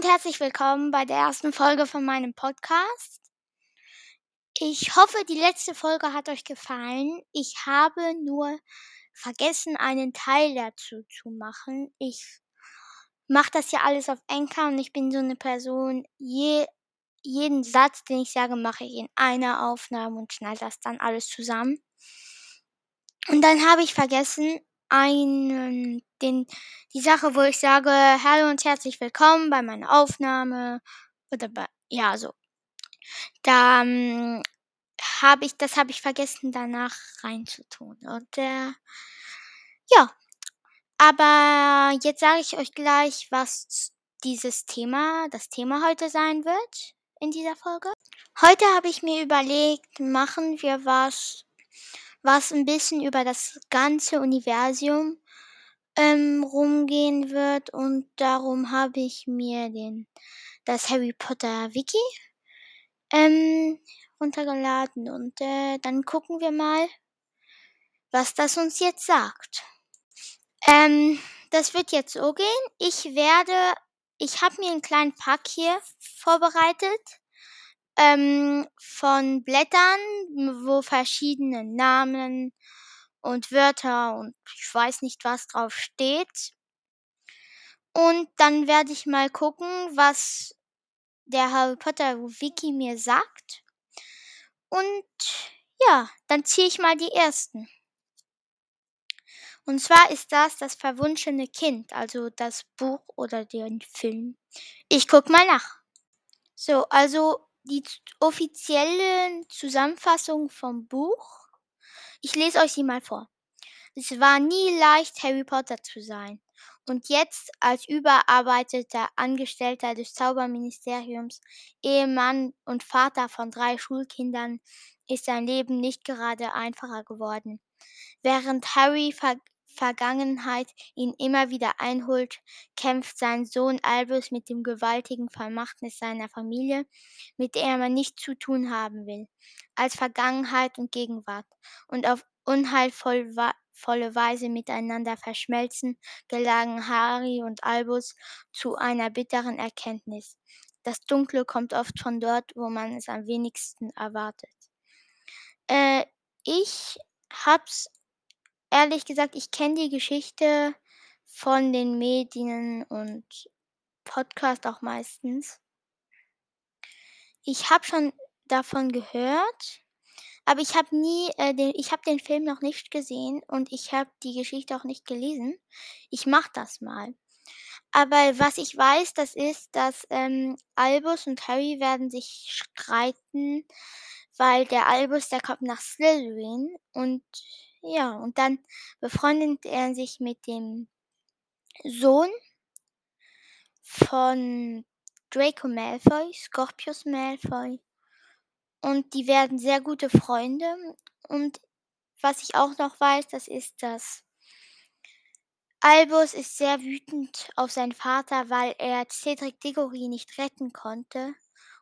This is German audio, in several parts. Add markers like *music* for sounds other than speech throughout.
und herzlich willkommen bei der ersten Folge von meinem Podcast. Ich hoffe, die letzte Folge hat euch gefallen. Ich habe nur vergessen, einen Teil dazu zu machen. Ich mache das ja alles auf Enker und ich bin so eine Person, je, jeden Satz, den ich sage, mache ich in einer Aufnahme und schneide das dann alles zusammen. Und dann habe ich vergessen, einen, den, die Sache, wo ich sage, hallo und herzlich willkommen bei meiner Aufnahme oder bei, ja, so. Da ähm, habe ich, das habe ich vergessen, danach reinzutun. Und äh, ja, aber jetzt sage ich euch gleich, was dieses Thema, das Thema heute sein wird in dieser Folge. Heute habe ich mir überlegt, machen wir was was ein bisschen über das ganze Universum ähm, rumgehen wird und darum habe ich mir den das Harry Potter Wiki ähm, runtergeladen und äh, dann gucken wir mal, was das uns jetzt sagt. Ähm, das wird jetzt so gehen. Ich werde, ich habe mir einen kleinen Pack hier vorbereitet ähm, von Blättern, wo verschiedene Namen und Wörter und ich weiß nicht was drauf steht. Und dann werde ich mal gucken, was der Harry Potter Wiki mir sagt. Und ja, dann ziehe ich mal die ersten. Und zwar ist das das verwunschene Kind, also das Buch oder den Film. Ich guck mal nach. So, also die offizielle Zusammenfassung vom Buch. Ich lese euch sie mal vor. Es war nie leicht, Harry Potter zu sein. Und jetzt als überarbeiteter Angestellter des Zauberministeriums, Ehemann und Vater von drei Schulkindern ist sein Leben nicht gerade einfacher geworden. Während Harry Vergangenheit ihn immer wieder einholt, kämpft sein Sohn Albus mit dem gewaltigen Vermachtnis seiner Familie, mit der man nichts zu tun haben will, als Vergangenheit und Gegenwart, und auf unheilvolle Weise miteinander verschmelzen, gelangen Harry und Albus zu einer bitteren Erkenntnis. Das Dunkle kommt oft von dort, wo man es am wenigsten erwartet. Äh, ich hab's ehrlich gesagt, ich kenne die Geschichte von den Medien und Podcast auch meistens. Ich habe schon davon gehört, aber ich habe nie, äh, den, ich habe den Film noch nicht gesehen und ich habe die Geschichte auch nicht gelesen. Ich mache das mal. Aber was ich weiß, das ist, dass ähm, Albus und Harry werden sich streiten, weil der Albus, der kommt nach Slytherin und ja, und dann befreundet er sich mit dem Sohn von Draco Malfoy, Scorpius Malfoy. Und die werden sehr gute Freunde. Und was ich auch noch weiß, das ist, dass Albus ist sehr wütend auf seinen Vater, weil er Cedric Diggory nicht retten konnte.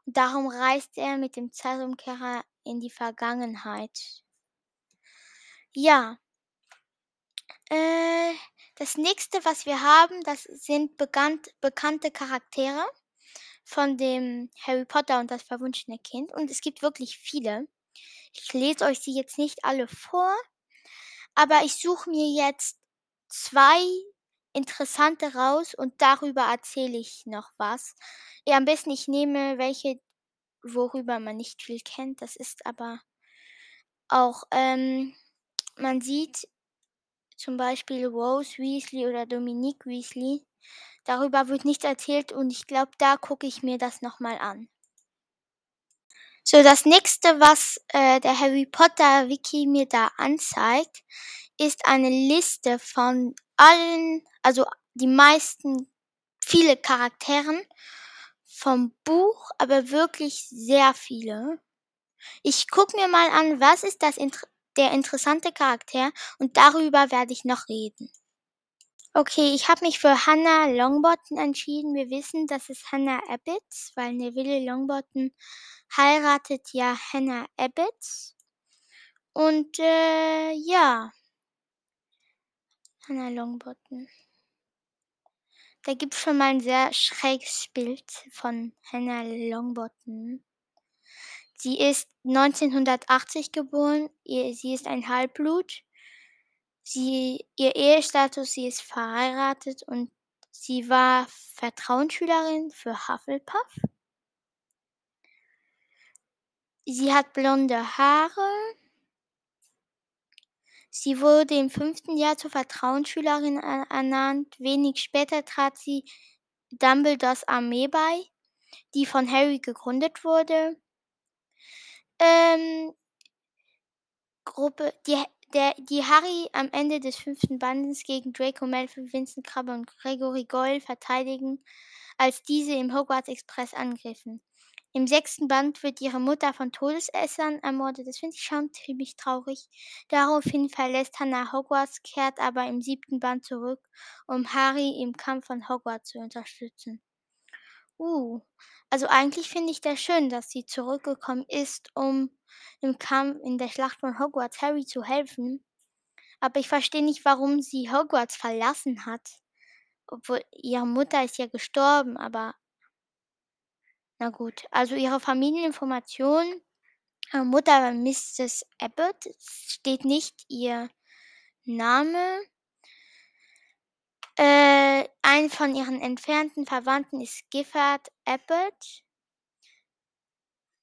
Und darum reist er mit dem Zeitumkehrer in die Vergangenheit. Ja. Äh, das nächste, was wir haben, das sind bekannt, bekannte Charaktere von dem Harry Potter und das verwunschene Kind. Und es gibt wirklich viele. Ich lese euch sie jetzt nicht alle vor, aber ich suche mir jetzt zwei interessante raus und darüber erzähle ich noch was. Ja, am besten ich nehme welche, worüber man nicht viel kennt. Das ist aber auch ähm, man sieht zum Beispiel Rose Weasley oder Dominique Weasley. Darüber wird nichts erzählt und ich glaube, da gucke ich mir das nochmal an. So, das nächste, was äh, der Harry Potter Wiki mir da anzeigt, ist eine Liste von allen, also die meisten, viele Charakteren vom Buch, aber wirklich sehr viele. Ich gucke mir mal an, was ist das Inter der interessante Charakter und darüber werde ich noch reden. Okay, ich habe mich für Hannah Longbottom entschieden. Wir wissen, das ist Hannah Abbott, weil Neville Longbottom heiratet ja Hannah Abbott. Und äh, ja, Hannah Longbottom. Da gibt's schon mal 'n sehr schräges Bild von Hannah Longbottom. Sie ist 1980 geboren, ihr sie ist ein Halbblut. Sie ihr Ehestatus, sie ist verheiratet und sie war Vertrauensschülerin für Hufflepuff. Sie hat blonde Haare. Sie wurde im 5. Jahr zur Vertrauensschülerin er ernannt. Wenig später trat sie Dumbledores Armee bei, die von Harry gegründet wurde. Ähm Gruppe die der die Harry am Ende des 5. Bandes gegen Draco Malfoy, Vincent Krumme und Gregory Goyle verteidigen, als diese im Hogwarts Express angriffen. Im 6. Band wird ihre Mutter von Todesessern ermordet. Das finde ich schon ziemlich traurig. Daraufhin verlässt Hannah Hogwarts, kehrt aber im 7. Band zurück, um Harry im Kampf von Hogwarts zu unterstützen. Uh, also eigentlich finde ich das schön, dass sie zurückgekommen ist, um im Kampf in der Schlacht von Hogwarts Harry zu helfen. Aber ich verstehe nicht, warum sie Hogwarts verlassen hat. Obwohl ihre Mutter ist ja gestorben, aber na gut. Also ihre Familieninformation, ihre Mutter war Mrs. Abbott, steht nicht ihr Name. Äh, ein von ihren entfernten Verwandten ist Gifford Abbott.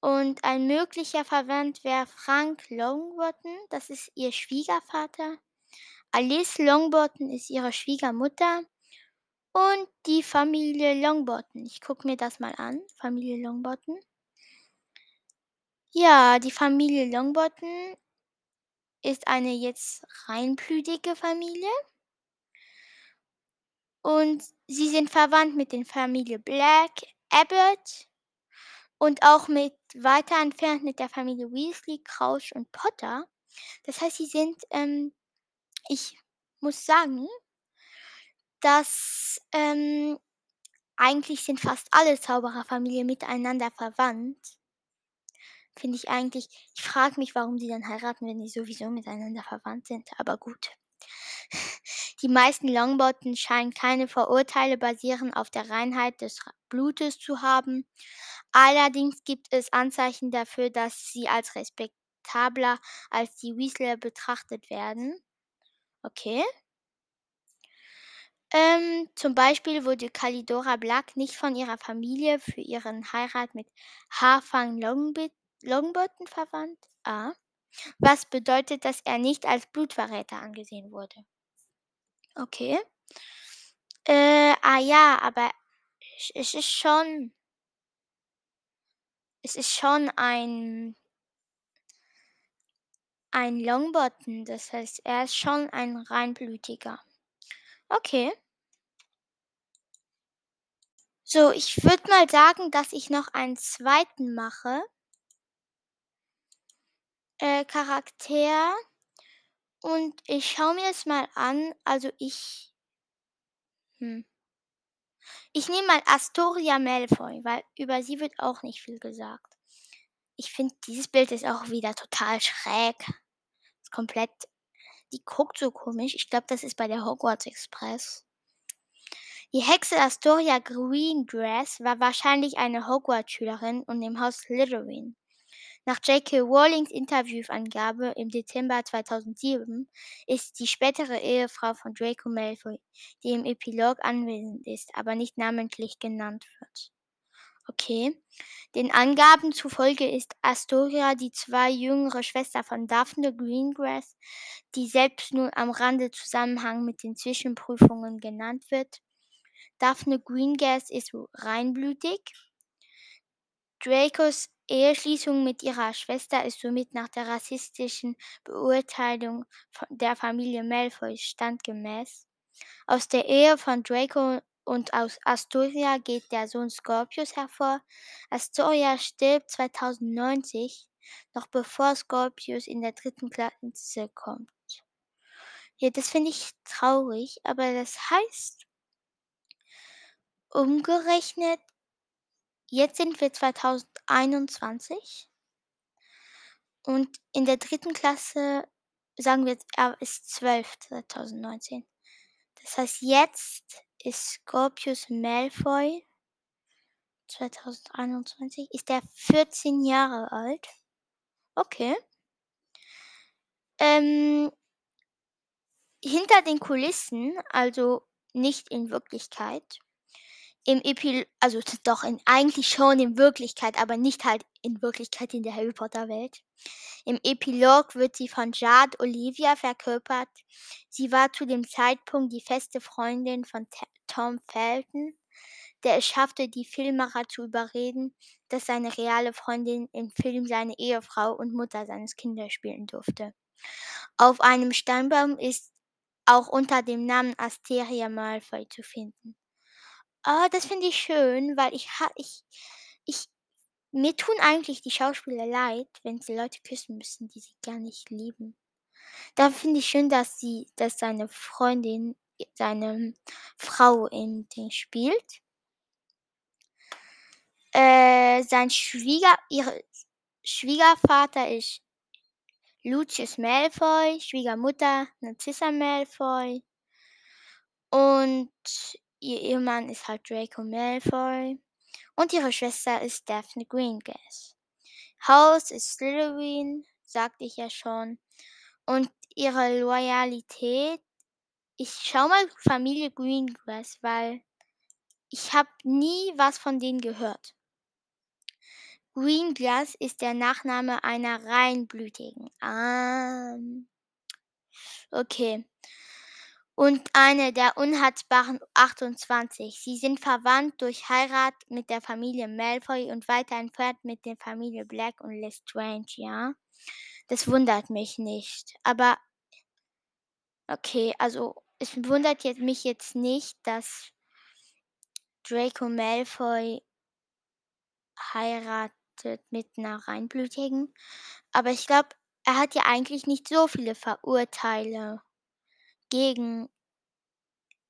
Und ein möglicher Verwandt wäre Frank Longbottom, das ist ihr Schwiegervater. Alice Longbottom ist ihre Schwiegermutter. Und die Familie Longbottom. Ich gucke mir das mal an, Familie Longbottom. Ja, die Familie Longbottom ist eine jetzt reinblütige Familie. Und sie sind verwandt mit den Familie Black, Abbott und auch mit weiter entfernt mit der Familie Weasley, Crouch und Potter. Das heißt, sie sind, ähm ich muss sagen dass, ähm eigentlich sind fast alle Zaubererfamilien miteinander verwandt. Finde ich eigentlich ich frage mich, warum die dann heiraten, wenn die sowieso miteinander verwandt sind, aber gut. Die meisten Longbottom scheinen keine Vorurteile basierend auf der Reinheit des Blutes zu haben. Allerdings gibt es Anzeichen dafür, dass sie als respektabler als die Weasleyer betrachtet werden. Okay. Ähm, zum Beispiel wurde Kalidora Black nicht von ihrer Familie für ihren Heirat mit Harfang Longbottom verwandt. Ah. Was bedeutet, dass er nicht als Blutverräter angesehen wurde. Okay. Äh, ah ja, aber es ist schon es ist schon ein ein Longbottom, das heißt, er ist schon ein Reinblütiger. Okay. So, ich würde mal sagen, dass ich noch einen 2. mache. Äh, Charakter. Und ich schaue mir es mal an. Also ich hm. Ich nehme mal Astoria Malfoy, weil über sie wird auch nicht viel gesagt. Ich finde, dieses Bild ist auch wieder total schräg. Ist komplett die guckt so komisch. Ich glaube, das ist bei der Hogwarts Express. Die Hexe Astoria Greengrass war wahrscheinlich eine Hogwarts-Schülerin und im Haus Slytherin. Nach J.K. Rowlings Interviewangabe im Dezember 2007 ist die spätere Ehefrau von Draco Malfoy, die im Epilog anwesend ist, aber nicht namentlich genannt wird. Okay. Den Angaben zufolge ist Astoria die zwei jüngere Schwester von Daphne Greengrass, die selbst nur am Rande Zusammenhang mit den Zwischenprüfungen genannt wird. Daphne Greengrass ist reinblütig. Dracos Eheschließung mit ihrer Schwester ist somit nach der rassistischen Beurteilung der Familie Malfoy standgemäß. Aus der Ehe von Draco und aus Astoria geht der Sohn Scorpius hervor. Astoria stirbt 2090, noch bevor Scorpius in der dritten Klasse kommt. Ja, das finde ich traurig, aber das heißt umgerechnet, jetzt sind wir 2021 und in der dritten Klasse, sagen wir er ist 12 2019. Das heißt, jetzt ist Scorpius Malfoy. 2021 ist er 14 Jahre alt. Okay. Ähm, hinter den Kulissen, also nicht in Wirklichkeit, im Epil also doch in, eigentlich schon in Wirklichkeit, aber nicht halt in Wirklichkeit in der Harry Potter Welt. Im Epilog wird sie von Jade Olivia verkörpert. Sie war zu dem Zeitpunkt die feste Freundin von T Tom Felton, der es schaffte, die Filmmacher zu überreden, dass seine reale Freundin im Film seine Ehefrau und Mutter seines Kindes spielen durfte. Auf einem Steinbaum ist auch unter dem Namen Asteria Malfoy zu finden. Oh, das finde ich schön, weil ich, ich, ich, mir tun eigentlich die Schauspieler leid, wenn sie Leute küssen müssen, die sie gar nicht lieben. Da finde ich schön, dass sie, dass seine Freundin, seine Frau in den spielt. Äh, sein Schwieger, ihre Schwiegervater ist Lucius Malfoy, Schwiegermutter Narcissa Malfoy und ihr Ehemann ist halt Draco Malfoy und ihre Schwester ist Daphne Greengrass. Haus ist Slytherin, sagte ich ja schon. Und ihre Loyalität, ich schau mal Familie Greengrass, weil ich habe nie was von denen gehört. Greenglass ist der Nachname einer Reinblütigen. Ah. Okay. Und eine der unhatzbaren 28. Sie sind verwandt durch Heirat mit der Familie Malfoy und weiter entfernt mit der Familie Black und Lestrange, ja? Das wundert mich nicht. Aber okay, also es wundert jetzt mich jetzt nicht, dass Draco Malfoy heiratet mit einer Reinblütigen. Aber ich glaube, er hat ja eigentlich nicht so viele Verurteile gegen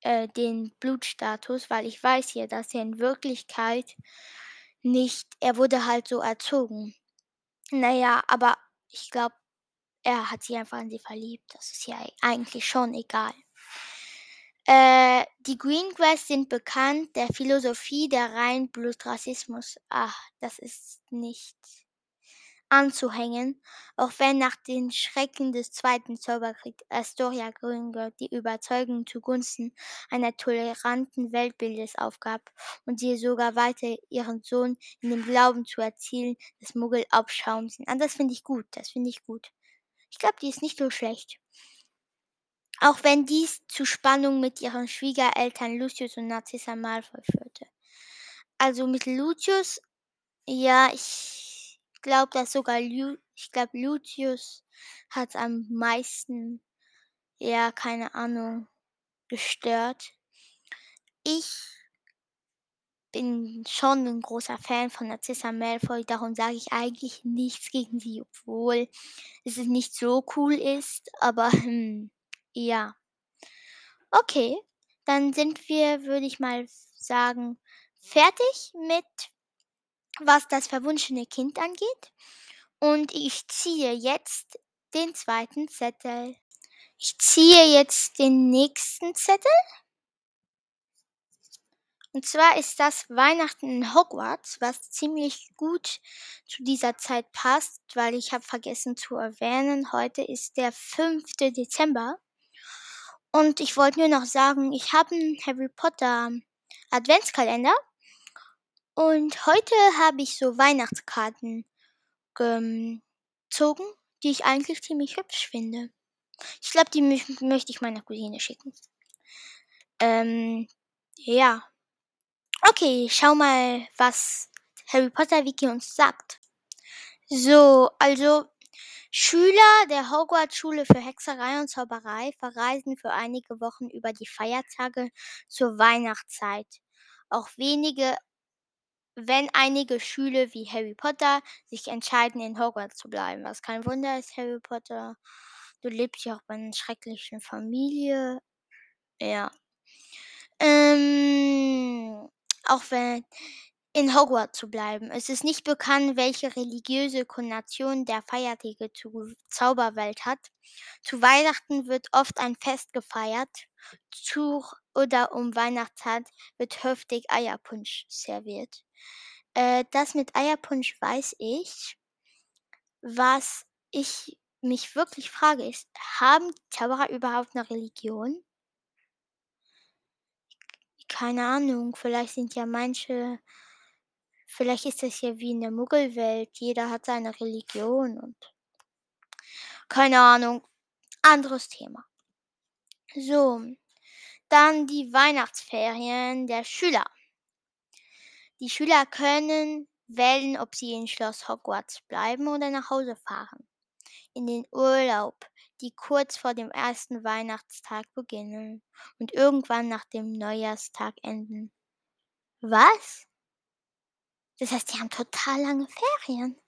äh, den Blutstatus, weil ich weiß ja, dass er in Wirklichkeit nicht, er wurde halt so erzogen. Naja, aber ich glaube, er hat sich einfach in sie verliebt. Das ist ja eigentlich schon egal. Äh, die Greengrass sind bekannt der Philosophie der Reinblutrassismus. Ach, das ist nicht anzuhängen, auch wenn nach den Schrecken des Zweiten Zauberkriegs Astoria Grünger die Überzeugung zugunsten einer toleranten Weltbildes aufgab und sie sogar weiter ihren Sohn in dem Glauben zu erzielen, dass Muggel Abschaum sind. Und das finde ich gut, das finde ich gut. Ich glaube, die ist nicht so schlecht. Auch wenn dies zu Spannungen mit ihren Schwiegereltern Lucius und Narcissa Malfoy führte. Also mit Lucius, ja, ich glaube, dass sogar Lu ich glaube, Lucius hat am meisten, ja, keine Ahnung, gestört. Ich bin schon ein großer Fan von Narcissa Malfoy, darum sage ich eigentlich nichts gegen sie, obwohl es nicht so cool ist, aber hm, ja. Okay, dann sind wir, würde ich mal sagen, fertig mit, was das verwunschene Kind angeht. Und ich ziehe jetzt den zweiten Zettel. Ich ziehe jetzt den nächsten Zettel. Und zwar ist das Weihnachten in Hogwarts, was ziemlich gut zu dieser Zeit passt, weil ich habe vergessen zu erwähnen, heute ist der 5. Dezember. Und ich wollte nur noch sagen, ich habe einen Harry Potter Adventskalender. Und heute habe ich so Weihnachtskarten gezogen, die ich eigentlich ziemlich hübsch finde. Ich glaube, die möchte ich meiner Cousine schicken. Ähm, ja. Okay, schau mal, was Harry Potter Wiki uns sagt. So, also Schüler der Hogwarts-Schule für Hexerei und Zauberei verreisen für einige Wochen über die Feiertage zur Weihnachtszeit. Auch wenige, wenn einige Schüler wie Harry Potter sich entscheiden, in Hogwarts zu bleiben. Was kein Wunder ist, Harry Potter. Du lebst ja auch bei einer schrecklichen Familie. Ja. Ähm, auch wenn in Hogwarts zu bleiben. Es ist nicht bekannt, welche religiöse Konnotation der Feiertage zur Zauberwelt hat. Zu Weihnachten wird oft ein Fest gefeiert. Zu oder um Weihnachtszeit wird heftig Eierpunsch serviert. Äh, das mit Eierpunsch weiß ich. Was ich mich wirklich frage ist, haben Zauberer überhaupt eine Religion? Keine Ahnung, vielleicht sind ja manche Vielleicht ist das ja wie in der Muggelwelt. Jeder hat seine Religion und keine Ahnung. Anderes Thema. So, dann die Weihnachtsferien der Schüler. Die Schüler können wählen, ob sie in Schloss Hogwarts bleiben oder nach Hause fahren. In den Urlaub, die kurz vor dem ersten Weihnachtstag beginnen und irgendwann nach dem Neujahrstag enden. Was? Das heißt, die haben total lange Ferien.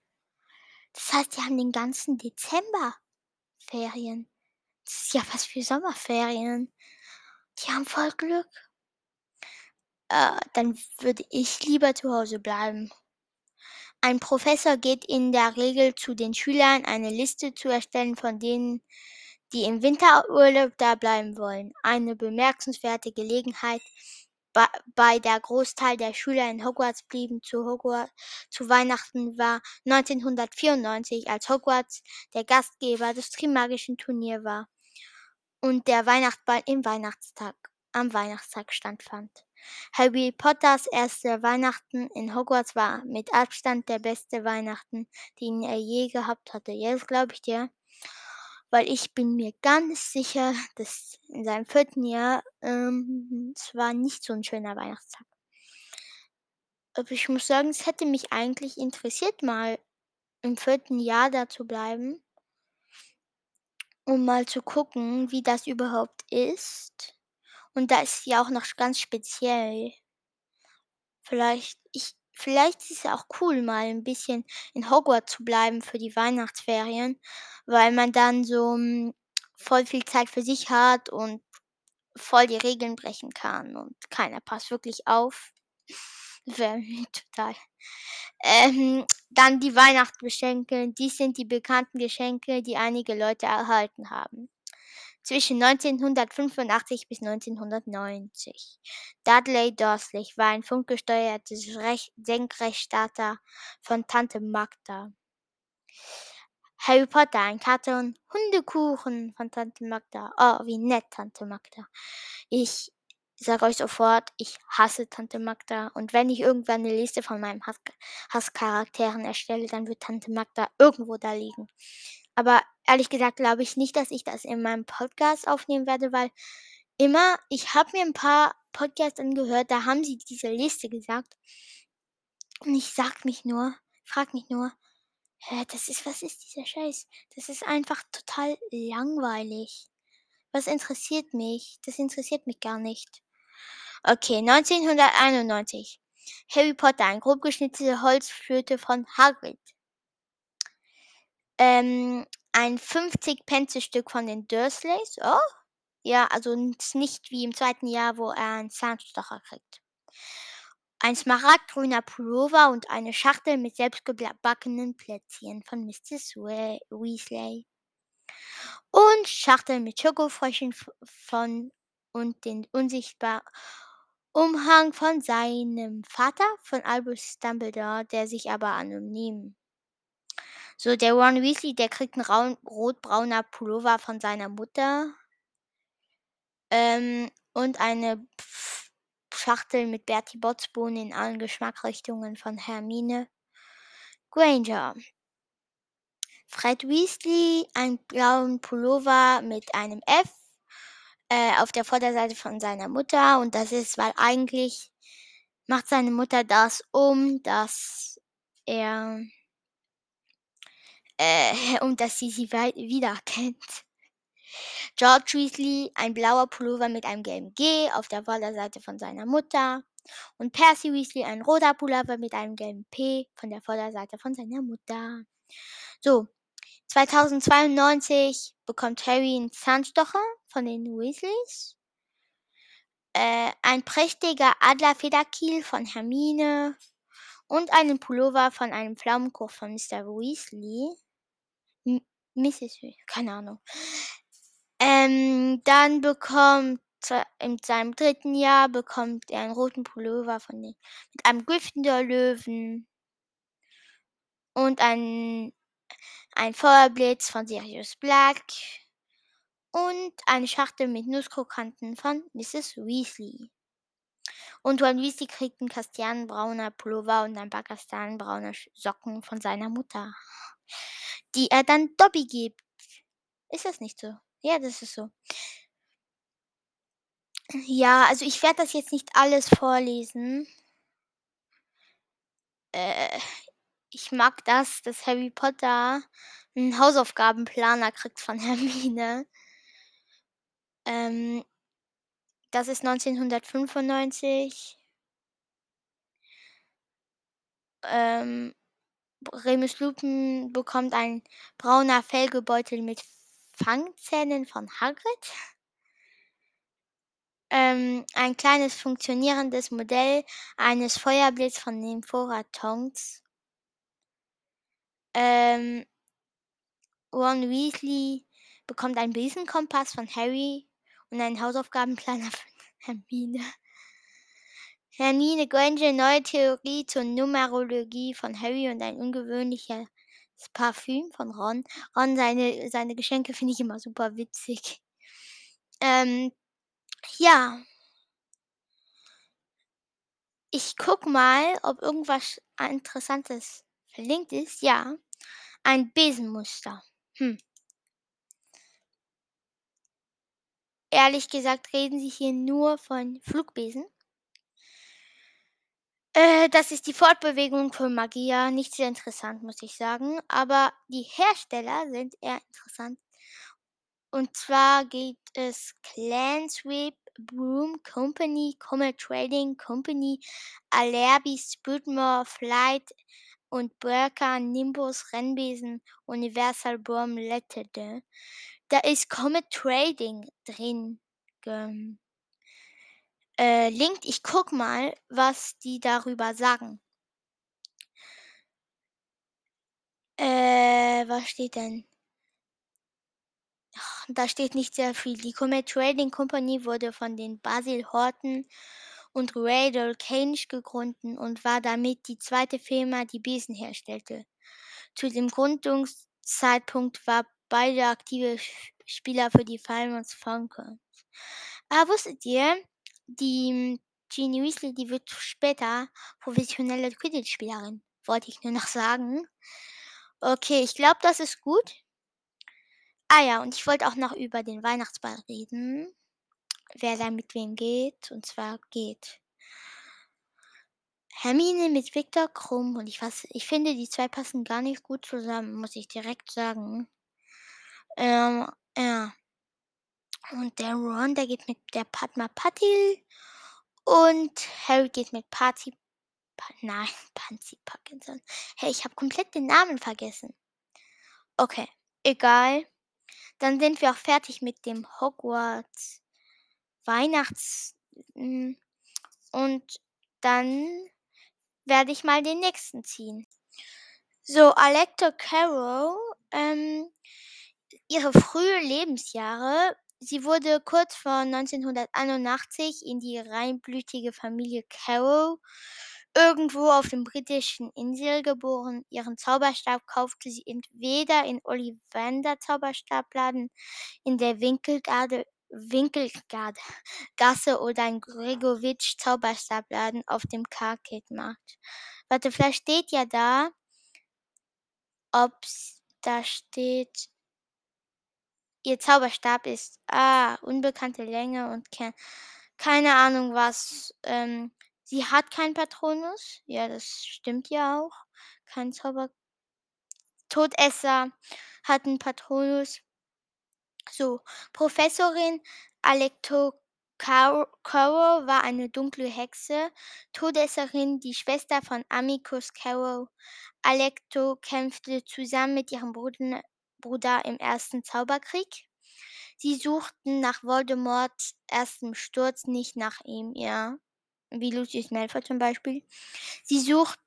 Das heißt, die haben den ganzen Dezember Ferien. Das ist ja fast wie Sommerferien. Die haben voll Glück. Äh, dann würde ich lieber zu Hause bleiben. Ein Professor geht in der Regel zu den Schülern, eine Liste zu erstellen von denen, die im Winterurlaub da bleiben wollen. Eine bemerkenswerte Gelegenheit, bei der Großteil der Schüler in Hogwarts blieben zu, Hogwarts, zu Weihnachten war 1994, als Hogwarts der Gastgeber des Trimagischen Turnier war und der Weihnachtsball im Weihnachtstag, am Weihnachtstag stattfand. Harry Potters erste Weihnachten in Hogwarts war mit Abstand der beste Weihnachten, den er je gehabt hatte. Jetzt glaube ich dir weil ich bin mir ganz sicher, dass in seinem vierten Jahr ähm, es war nicht so ein schöner Weihnachtstag. Aber ich muss sagen, es hätte mich eigentlich interessiert, mal im vierten Jahr da zu bleiben, um mal zu gucken, wie das überhaupt ist. Und da ist ja auch noch ganz speziell. Vielleicht, ich, vielleicht ist es auch cool, mal ein bisschen in Hogwarts zu bleiben für die Weihnachtsferien, weil man dann so hm, voll viel Zeit für sich hat und voll die Regeln brechen kann und keiner passt wirklich auf. Wäre *laughs* total. Ähm, dann die Weihnachtsgeschenke. Dies sind die bekannten Geschenke, die einige Leute erhalten haben zwischen 1985 bis 1990. Dudley Dursley war ein funkgesteuerter Senkrechtstarter von Tante Magda. Harry Potter, ein Karton, Hundekuchen von Tante Magda. Oh, wie nett, Tante Magda. Ich sage euch sofort, ich hasse Tante Magda. Und wenn ich irgendwann eine Liste von meinen Hass Hasscharakteren erstelle, dann wird Tante Magda irgendwo da liegen. Aber ehrlich gesagt glaube ich nicht, dass ich das in meinem Podcast aufnehmen werde, weil immer, ich habe mir ein paar Podcasts angehört, da haben sie diese Liste gesagt. Und ich sag mich nur, frag mich nur, hä, das ist, was ist dieser Scheiß? Das ist einfach total langweilig. Was interessiert mich? Das interessiert mich gar nicht. Okay, 1991. Harry Potter, ein grob geschnittene Holzflöte von Hagrid ähm, ein 50-Pence-Stück von den Dursleys. Oh, ja, also nicht wie im zweiten Jahr, wo er einen Zahnstocher kriegt. Ein smaragdgrüner Pullover und eine Schachtel mit selbstgebackenen Plätzchen von Mrs. We Weasley. Und Schachtel mit Schokofröschen von und den unsichtbaren Umhang von seinem Vater, von Albus Dumbledore, der sich aber anonym so, der Ron Weasley, der kriegt einen rotbrauner Pullover von seiner Mutter. Ähm, und eine Schachtel mit Bertie Botsbohnen in allen Geschmackrichtungen von Hermine Granger. Fred Weasley, einen blauen Pullover mit einem F äh, auf der Vorderseite von seiner Mutter. Und das ist, weil eigentlich macht seine Mutter das um, dass er äh, *laughs* und dass sie sie wiedererkennt. George Weasley, ein blauer Pullover mit einem gelben G auf der Vorderseite von seiner Mutter. Und Percy Weasley, ein roter Pullover mit einem gelben P von der Vorderseite von seiner Mutter. So, 2092 bekommt Harry einen Zahnstocher von den Weasleys. Äh, ein prächtiger Adlerfederkiel von Hermine und einen Pullover von einem Pflaumenkuch von Mr. Weasley. M Mrs. Weasley, keine Ahnung. Ähm, dann bekommt in seinem dritten Jahr bekommt er einen roten Pullover von den, mit einem Gryffindor-Löwen und ein, ein Feuerblitz von Sirius Black und eine Schachtel mit Nusskrokanten von Mrs. Weasley. Und Ron Weasley kriegt einen kastanenbrauner Pullover und ein paar kastanenbraune Socken von seiner Mutter, die er dann Dobby gibt. Ist das nicht so? Ja, das ist so. Ja, also ich werde das jetzt nicht alles vorlesen. Äh, ich mag das, dass Harry Potter einen Hausaufgabenplaner kriegt von *laughs* Hermine. Ähm, das ist 1995. Ähm, Remus Lupin bekommt ein brauner Felgebeutel mit Fangzähnen von Hagrid. Ähm, ein kleines funktionierendes Modell eines Feuerblitz von den Tonks. Ähm, Ron Weasley bekommt einen Besenkompass von Harry und einen Hausaufgabenplaner *laughs* von Hermine. Hermine Granger, neue Theorie zur Numerologie von Harry und ein ungewöhnliches Parfüm von Ron. Ron, seine, seine Geschenke finde ich immer super witzig. Ähm, ja. Ich guck mal, ob irgendwas Interessantes verlinkt ist. Ja. Ein Besenmuster. Hm. Ehrlich gesagt reden sie hier nur von Flugbesen. Äh, das ist die Fortbewegung von Magia. Nicht sehr interessant, muss ich sagen. Aber die Hersteller sind eher interessant. Und zwar geht es Clanswhip, Broom Company, Comet Trading Company, Alerbi, Spudmore, Flight und Burka, Nimbus, Rennbesen, Universal Burm, Lettede. Da ist Comet Trading drin. Äh, linkt. Ich guck mal, was die darüber sagen. Äh, was steht denn? da steht nicht sehr viel. Die Comet Trading Company wurde von den Basil Horton und Radel Cage gegründet und war damit die zweite Firma, die Besen herstellte. Zu dem Gründungszeitpunkt war beide aktive Spieler für die Falmouth Falcons. Aber wusstet ihr, die Ginny Weasley, die wird später professionelle Quidditch-Spielerin. Wollte ich nur noch sagen. Okay, ich glaube, das ist gut. Ah ja, und ich wollte auch noch über den Weihnachtsball reden. Wer da mit wem geht. Und zwar geht Hermine mit Viktor Krumm. Und ich, was, ich finde, die zwei passen gar nicht gut zusammen, muss ich direkt sagen. Ähm, ja. Und der Ron, der geht mit der Padma Patil. Und Harry geht mit Party. Pa nein, *laughs* Pansy Parkinson. Hey, ich habe komplett den Namen vergessen. Okay, egal. Dann sind wir auch fertig mit dem Hogwarts Weihnachts. Hm, und dann werde ich mal den nächsten ziehen. So, Alecto Carroll, ähm, ihre frühen Lebensjahre. Sie wurde kurz vor 1981 in die reinblütige Familie Carroll irgendwo auf den britischen Inseln geboren. Ihren Zauberstab kaufte sie entweder in Ollivander Zauberstabladen in der Winkelgarde, Winkelgarde Gasse oder in Gregowitsch Zauberstabladen auf dem Markt. Warte, vielleicht steht ja da, ob da steht, ihr Zauberstab ist ah, unbekannte Länge und ke keine Ahnung was. Ähm, Sie hat keinen Patronus. Ja, das stimmt ja auch. Kein Zauber. Todesser hat einen Patronus. So, Professorin Alecto Caro war eine dunkle Hexe. Todesserin, die Schwester von Amicus Caro. Alecto kämpfte zusammen mit ihrem Bruder, Bruder im Ersten Zauberkrieg. Sie suchten nach Voldemorts erstem Sturz, nicht nach ihm, ja wie Lucius Malfoy zum Beispiel. Sie sucht,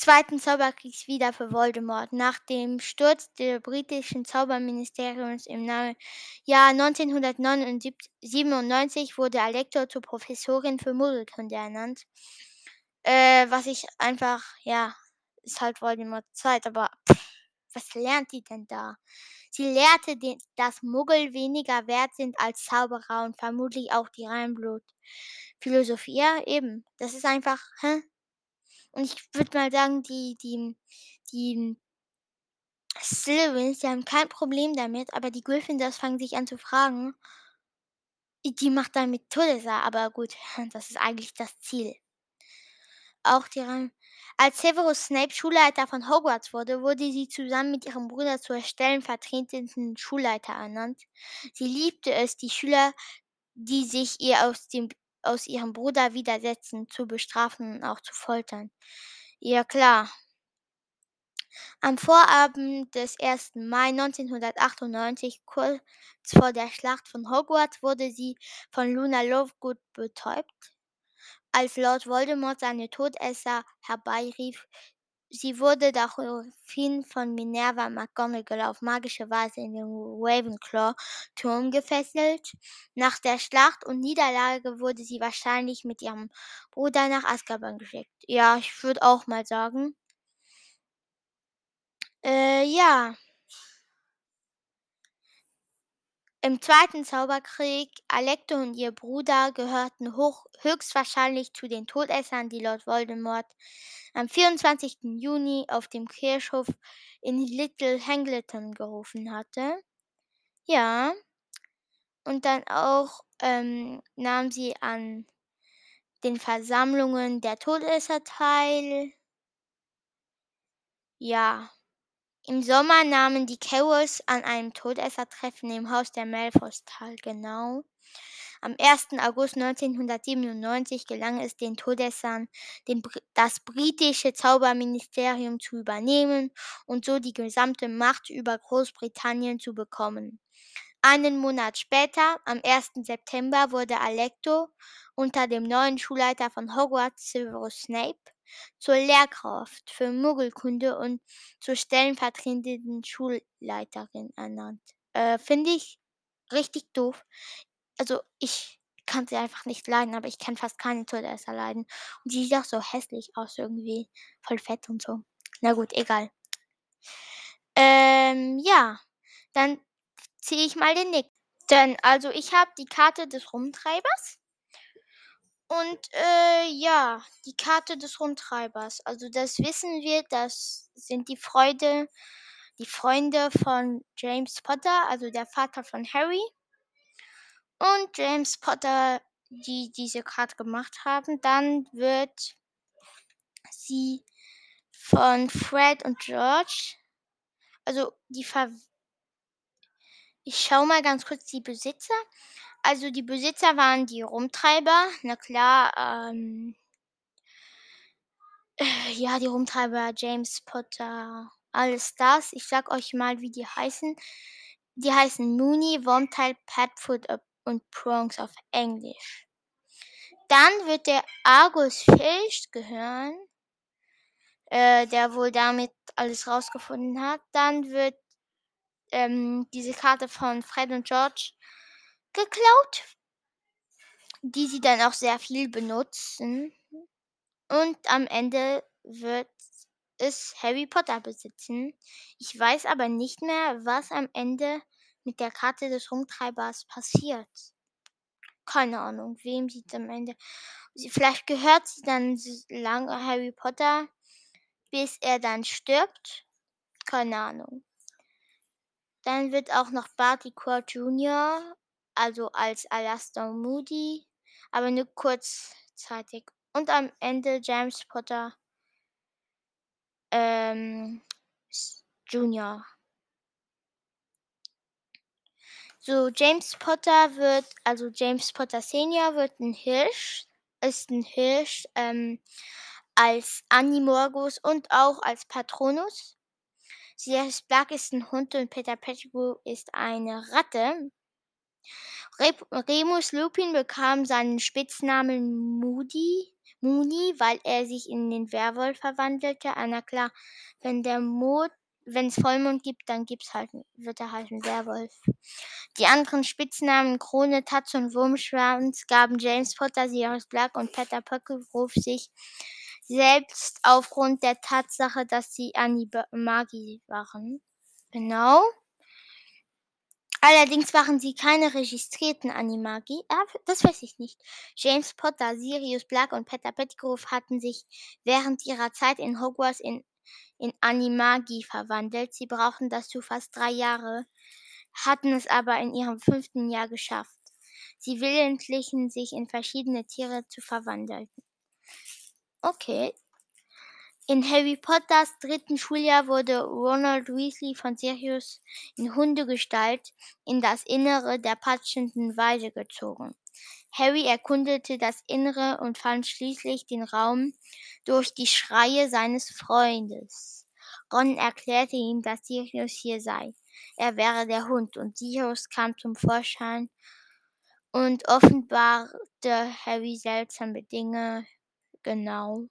Zweiten Zauberkriegs wieder für Voldemort. Nach dem Sturz des britischen Zauberministeriums im Jahr 1997 wurde Alecto zur Professorin für Muggelkunde ernannt. Äh, was ich einfach, ja, ist halt Voldemorts Zeit, aber pff, was lernt die denn da? Sie lehrte, den, dass Muggel weniger wert sind als Zauberer und vermutlich auch die Reinblut-Philosophie. Ja, eben. Das ist einfach, hä? Und ich würde mal sagen, die, die, die Slytherins, die haben kein Problem damit, aber die Gryffindors fangen sich an zu fragen. Die macht damit Todesser, aber gut, *laughs* das ist eigentlich das Ziel. Auch die als Severus Snape Schulleiter von Hogwarts wurde, wurde sie zusammen mit ihrem Bruder zur stellvertretenden Schulleiter ernannt. Sie liebte es, die Schüler, die sich ihr aus, dem, aus ihrem Bruder widersetzen, zu bestrafen und auch zu foltern. Ja klar. Am Vorabend des 1. Mai 1998, kurz vor der Schlacht von Hogwarts, wurde sie von Luna Lovegood betäubt. Als Lord Voldemort seine Todesser herbeirief, sie wurde daraufhin von Minerva McGonagall auf magische Weise in den Ravenclaw-Turm gefesselt. Nach der Schlacht und Niederlage wurde sie wahrscheinlich mit ihrem Bruder nach Azkaban geschickt. Ja, ich würde auch mal sagen. Äh, ja. Im Zweiten Zauberkrieg, Alecto und ihr Bruder gehörten hoch, höchstwahrscheinlich zu den Todessern, die Lord Voldemort am 24. Juni auf dem Kirchhof in Little Hangleton gerufen hatte. Ja. Und dann auch ähm, nahm sie an den Versammlungen der Todesser teil. Ja. Im Sommer nahmen die Carols an einem Todessertreffen im Haus der Malfoys teil, genau. Am 1. August 1997 gelang es den Todessern, den, das britische Zauberministerium zu übernehmen und so die gesamte Macht über Großbritannien zu bekommen. Einen Monat später, am 1. September, wurde Alecto unter dem neuen Schulleiter von Hogwarts, Severus Snape, zur Lehrkraft für Muggelkunde und zur stellenvertretenden Schulleiterin ernannt. Äh, Finde ich richtig doof. Also ich kann sie einfach nicht leiden, aber ich kann fast keine Todesser leiden. Und die sieht auch so hässlich aus irgendwie. Voll fett und so. Na gut, egal. Ähm, ja. Dann ziehe ich mal den Nick. Denn, also ich habe die Karte des Rumtreibers. Und äh, ja, die Karte des Rumtreibers. Also das wissen wir, das sind die Freude, die Freunde von James Potter, also der Vater von Harry. Und James Potter, die diese Karte gemacht haben. Dann wird sie von Fred und George. Also die Ver ich schaue mal ganz kurz die Besitzer. Also die Besitzer waren die Rumtreiber, na klar, ähm, äh, ja, die Rumtreiber, James Potter, alles das. Ich sag euch mal, wie die heißen. Die heißen Mooney, Wormtail, Padfoot und Prongs auf Englisch. Dann wird der Argus Fisch gehören, äh, der wohl damit alles rausgefunden hat. Dann wird ähm, diese Karte von Fred und George geklaut, die sie dann auch sehr viel benutzen. Und am Ende wird es Harry Potter besitzen. Ich weiß aber nicht mehr, was am Ende mit der Karte des Rumtreibers passiert. Keine Ahnung, wem sie am Ende. Vielleicht gehört sie dann lange Harry Potter, bis er dann stirbt. Keine Ahnung. Dann wird auch noch Barty Crouch Jr., also als Alastair Moody, aber nur kurzzeitig. Und am Ende James Potter ähm, Jr. So, James Potter wird, also James Potter Senior wird ein Hirsch, ist ein Hirsch ähm, als Animorgus und auch als Patronus. Sirius Black ist ein Hund und Peter Pettigrew ist eine Ratte. Remus Lupin bekam seinen Spitznamen Moody, Moody, weil er sich in den Werwolf verwandelte. Ah, na klar, wenn der Mond, wenn es Vollmond gibt, dann gibt's halt, wird er halt ein Werwolf. Die anderen Spitznamen Krone, Tatze und Wurmschwanz gaben James Potter, Sirius Black und Peter Pöckelruf sich selbst aufgrund der Tatsache, dass sie Animagi waren. Genau. Allerdings waren sie keine registrierten Animagi. Ah, das weiß ich nicht. James Potter, Sirius Black und Peter Pettigrew hatten sich während ihrer Zeit in Hogwarts in, in Animagi verwandelt. Sie brauchten dazu fast drei Jahre, hatten es aber in ihrem fünften Jahr geschafft. Sie willentlichen sich in verschiedene Tiere zu verwandeln. Okay, in Harry Potters dritten Schuljahr wurde Ronald Weasley von Sirius in Hundegestalt in das Innere der patschenden Weide gezogen. Harry erkundete das Innere und fand schließlich den Raum durch die Schreie seines Freundes. Ron erklärte ihm, dass Sirius hier sei. Er wäre der Hund und Sirius kam zum Vorschein und offenbarte Harry seltsame Dinge. Genau.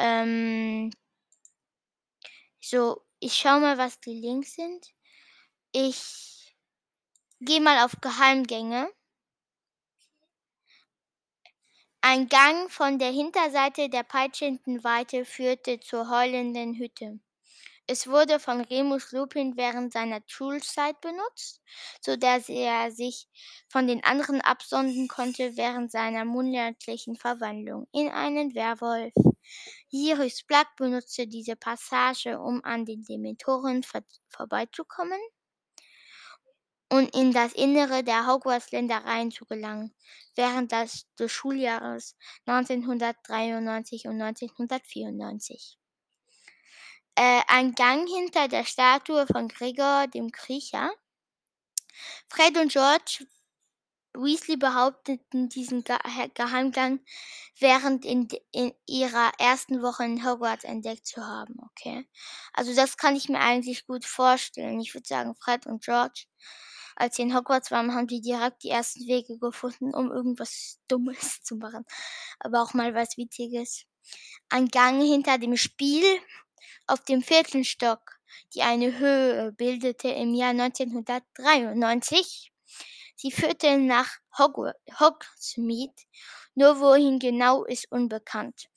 Ähm, so, ich schaue mal, was die Links sind. Ich gehe mal auf Geheimgänge. Ein Gang von der Hinterseite der peitschenden Weite führte zur heulenden Hütte. Es wurde von Remus Lupin während seiner Schulzeit benutzt, so dass er sich von den anderen absondern konnte während seiner monatlichen Verwandlung in einen Werwolf. Sirius Black benutzte diese Passage, um an den Dementoren vorbeizukommen und in das Innere der Hogwarts-Ländereien zu gelangen, während des Schuljahres 1993 und 1994. Äh, ein Gang hinter der Statue von Gregor dem Kriecher. Fred und George Weasley behaupteten diesen Geheimgang während in, in, ihrer ersten Woche in Hogwarts entdeckt zu haben. Okay. Also das kann ich mir eigentlich gut vorstellen. Ich würde sagen, Fred und George, als sie in Hogwarts waren, haben die direkt die ersten Wege gefunden, um irgendwas Dummes *laughs* zu machen. Aber auch mal was Witziges. Ein Gang hinter dem Spiel auf dem vierten Stock, die eine Höhe bildete im Jahr 1993 Sie führte nach Hogsmeade, nur wohin genau ist unbekannt.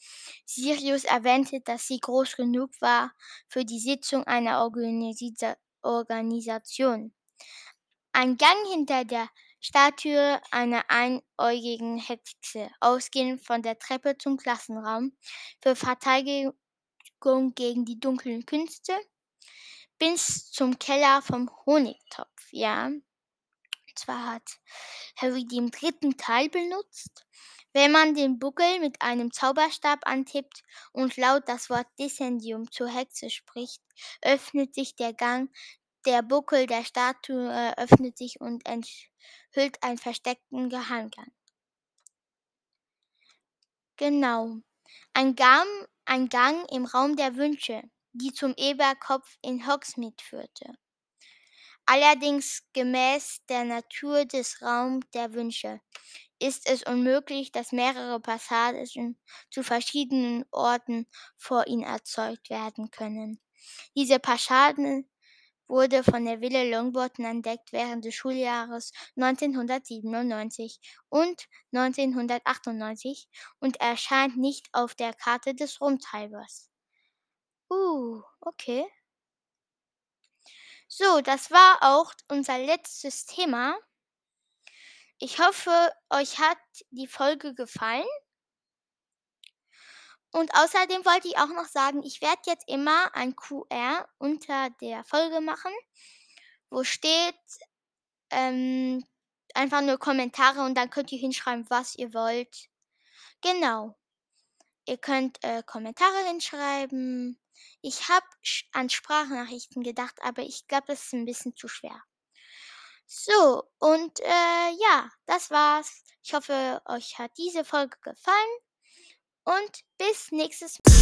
Sirius erwähnte, dass sie groß genug war für die Sitzung einer Organisa Organisation. Ein Gang hinter der Statue einer einäugigen Hexe, ausgehend von der Treppe zum Klassenraum für Verteidigung gegen die dunklen Künste, bis zum Keller vom Honigtopf, ja. Zwar hat Harry den dritten Teil benutzt. Wenn man den Buckel mit einem Zauberstab antippt und laut das Wort Descendium zur Hexe spricht, öffnet sich der Gang. Der Buckel der Statue öffnet sich und enthüllt einen versteckten Geheimgang. Genau. Ein Gang, ein Gang im Raum der Wünsche, die zum Eberkopf in Hogsmeade führte. Allerdings gemäß der Natur des Raums der Wünsche ist es unmöglich, dass mehrere Passagen zu verschiedenen Orten vor ihm erzeugt werden können. Diese Passagen wurde von der Villa Longbottom entdeckt während des Schuljahres 1997 und 1998 und erscheint nicht auf der Karte des Rumtreibers. Uh, okay. So, das war auch unser letztes Thema. Ich hoffe, euch hat die Folge gefallen. Und außerdem wollte ich auch noch sagen, ich werde jetzt immer ein QR unter der Folge machen, wo steht ähm, einfach nur Kommentare und dann könnt ihr hinschreiben, was ihr wollt. Genau. Ihr könnt äh, Kommentare hinschreiben, ich habe an Sprachnachrichten gedacht, aber ich glaube, das ist ein bisschen zu schwer. So, und äh, ja, das war's. Ich hoffe, euch hat diese Folge gefallen und bis nächstes Mal.